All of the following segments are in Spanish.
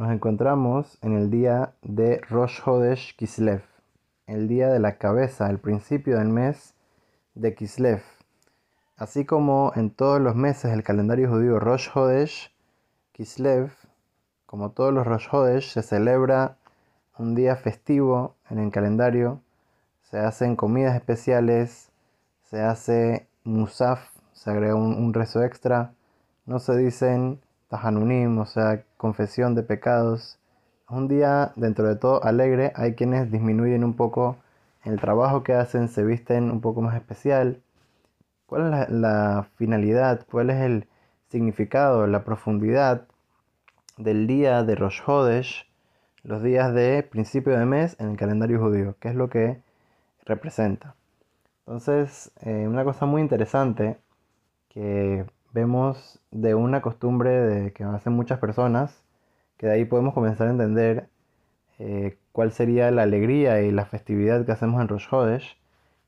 nos encontramos en el día de Rosh Hodesh Kislev, el día de la cabeza, el principio del mes de Kislev. Así como en todos los meses del calendario judío Rosh Hodesh Kislev, como todos los Rosh Hodesh, se celebra un día festivo en el calendario, se hacen comidas especiales, se hace musaf, se agrega un, un rezo extra, no se dicen tahanunim, o sea, confesión de pecados. Un día, dentro de todo, alegre. Hay quienes disminuyen un poco el trabajo que hacen, se visten un poco más especial. ¿Cuál es la, finalidad? ¿Cuál es el significado, la profundidad del día de Rosh Hodesh, los días de principio de mes en el calendario judío? ¿Qué es lo que representa? Entonces, eh, una cosa muy interesante que vemos de una costumbre de que hacen muchas personas, que de ahí podemos comenzar a entender eh, cuál sería la alegría y la festividad que hacemos en Rosh Hodesh.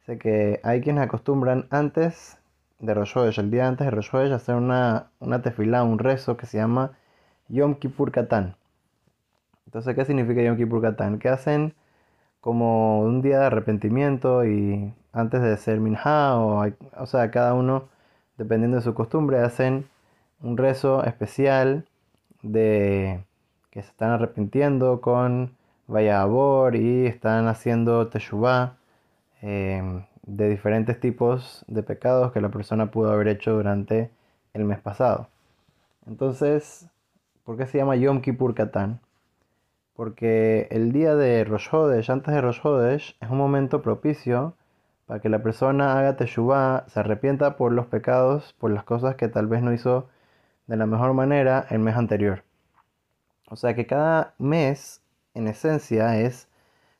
Sé que hay quienes acostumbran antes de Rosh Hodesh, el día antes de Rosh Hodesh, hacer una, una tefilá, un rezo que se llama Yom Kippur Katan. Entonces, ¿qué significa Yom Kippur Katan? Que hacen como un día de arrepentimiento y antes de ser minha, o, o sea, cada uno dependiendo de su costumbre, hacen un rezo especial de que se están arrepintiendo con Vayabor y están haciendo Teshuvah em, de diferentes tipos de pecados que la persona pudo haber hecho durante el mes pasado. Entonces, ¿por qué se llama Yom Kippur Katan? Porque el día de Rosh Hodesh, antes de Rosh Hodesh, es un momento propicio para que la persona haga teshuvah, se arrepienta por los pecados, por las cosas que tal vez no hizo de la mejor manera el mes anterior. O sea que cada mes, en esencia, es,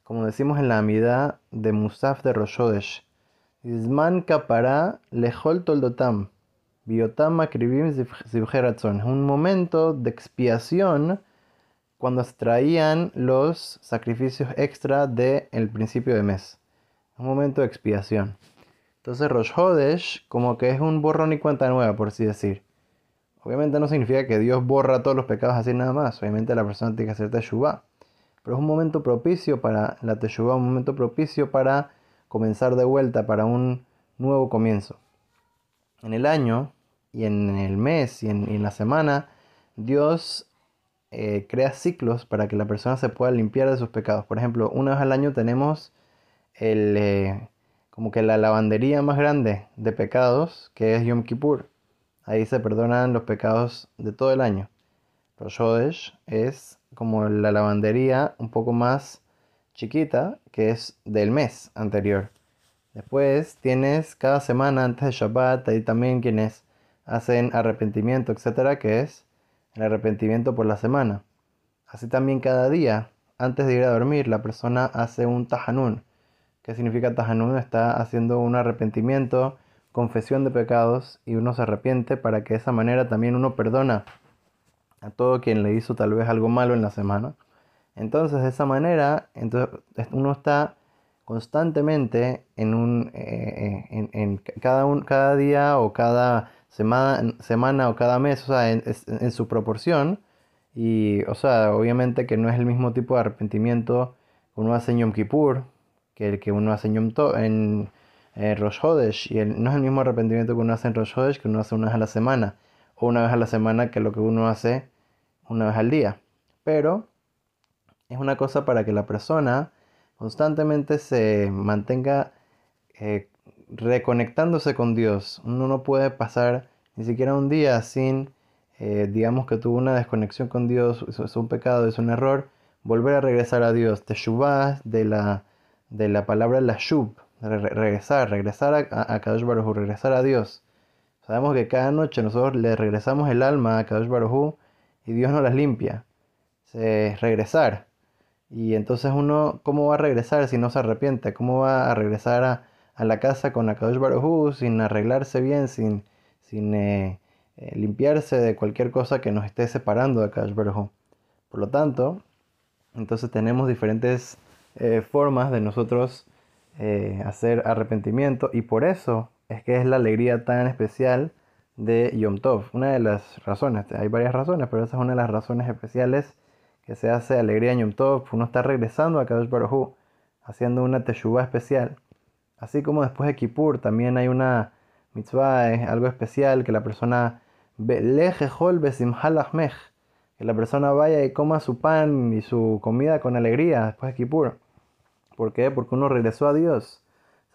como decimos en la amida de Musaf de Roshodesh, Zman kapara lehol toldotam, biotam akribim Es un momento de expiación cuando se traían los sacrificios extra del el principio de mes un momento de expiación. Entonces Rosh Hodesh como que es un borrón y cuenta nueva, por así decir. Obviamente no significa que Dios borra todos los pecados así nada más. Obviamente la persona tiene que hacer teshuvah. Pero es un momento propicio para la teshuvah, un momento propicio para comenzar de vuelta, para un nuevo comienzo. En el año y en el mes y en, la semana, Dios eh, crea ciclos para que la persona se pueda limpiar de sus pecados. Por ejemplo, una vez al año tenemos el, eh, como que la lavandería más grande de pecados, que es Yom Kippur. Ahí se perdonan los pecados de todo el año. Rosh Hodesh es como la lavandería un poco más chiquita, que es del mes anterior. Después tienes cada semana antes de Shabbat, ahí también quienes hacen arrepentimiento, etcétera, que es el arrepentimiento por la semana. Así también cada día, antes de ir a dormir, la persona hace un tahanun, ¿Qué significa Tajanun? Está haciendo un arrepentimiento, confesión de pecados y uno se arrepiente para que de esa manera también uno perdona a todo quien le hizo tal vez algo malo en la semana. Entonces de esa manera entonces, uno está constantemente en un eh, eh, en, cada un cada día o cada semana semana o cada mes o sea en, en, su proporción y o sea obviamente que no es el mismo tipo de arrepentimiento que uno hace en Yom Kippur que el que uno hace en Yom en eh, Rosh Hodesh, y no es el mismo arrepentimiento que uno hace en Rosh Hodesh que uno hace una vez a la semana, o una vez a la semana que lo que uno hace una vez al día. Pero es una cosa para que la persona constantemente se mantenga eh, reconectándose con Dios. Uno no puede pasar ni siquiera un día sin, eh, digamos que tuvo una desconexión con Dios, eso es un pecado, es un error, volver a regresar a Dios. Teshuvah de la de la palabra la shub, regresar, regresar a, a Kadosh Baruj regresar a Dios. Sabemos que cada noche nosotros le regresamos el alma a Kadosh Baruj y Dios nos las limpia. Se regresar. Y entonces uno, ¿cómo va a regresar si no se arrepiente? ¿Cómo va a regresar a, la casa con Akadosh Baruj sin arreglarse bien, sin, sin eh, eh, limpiarse de cualquier cosa que nos esté separando de Akadosh Baruj Por lo tanto, entonces tenemos diferentes eh, formas de nosotros eh, hacer arrepentimiento y por eso es que es la alegría tan especial de Yom Tov. Una de las razones, hay varias razones, pero esa es una de las razones especiales que se hace alegría en Yom Tov, uno está regresando a Kadosh Baruj haciendo una teshuva especial. Así como después de Kippur también hay una mitzvah, algo especial que la persona que la persona vaya y coma su pan y su comida con alegría después de Kippur. ¿Por qué? Porque uno regresó a Dios.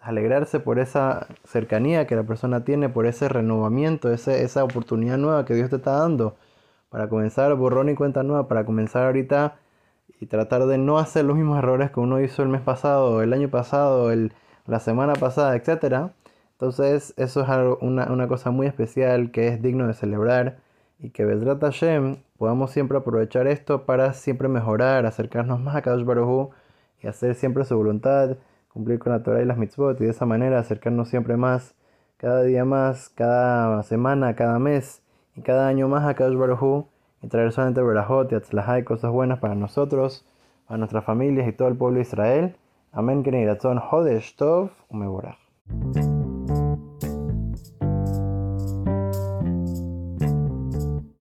Alegrarse por esa cercanía que la persona tiene, por ese renovamiento, ese, esa oportunidad nueva que Dios te está dando para comenzar borrón y cuenta nueva, para comenzar ahorita y tratar de no hacer los mismos errores que uno hizo el mes pasado, el año pasado, el, la semana pasada, etc. Entonces eso es algo, una, una, cosa muy especial que es digno de celebrar y que Bedrat Hashem podamos siempre aprovechar esto para siempre mejorar, acercarnos más a Kadosh Baruj y hacer siempre su voluntad, cumplir con la Torah y las mitzvot y de esa manera acercarnos siempre más, cada día más, cada semana, cada mes y cada año más a Kadosh Baruj y traer solamente Berajot y Atzlahá y cosas buenas para nosotros, para nuestras familias y todo el pueblo de Israel. Amén. Que Hodesh Tov Umeborach.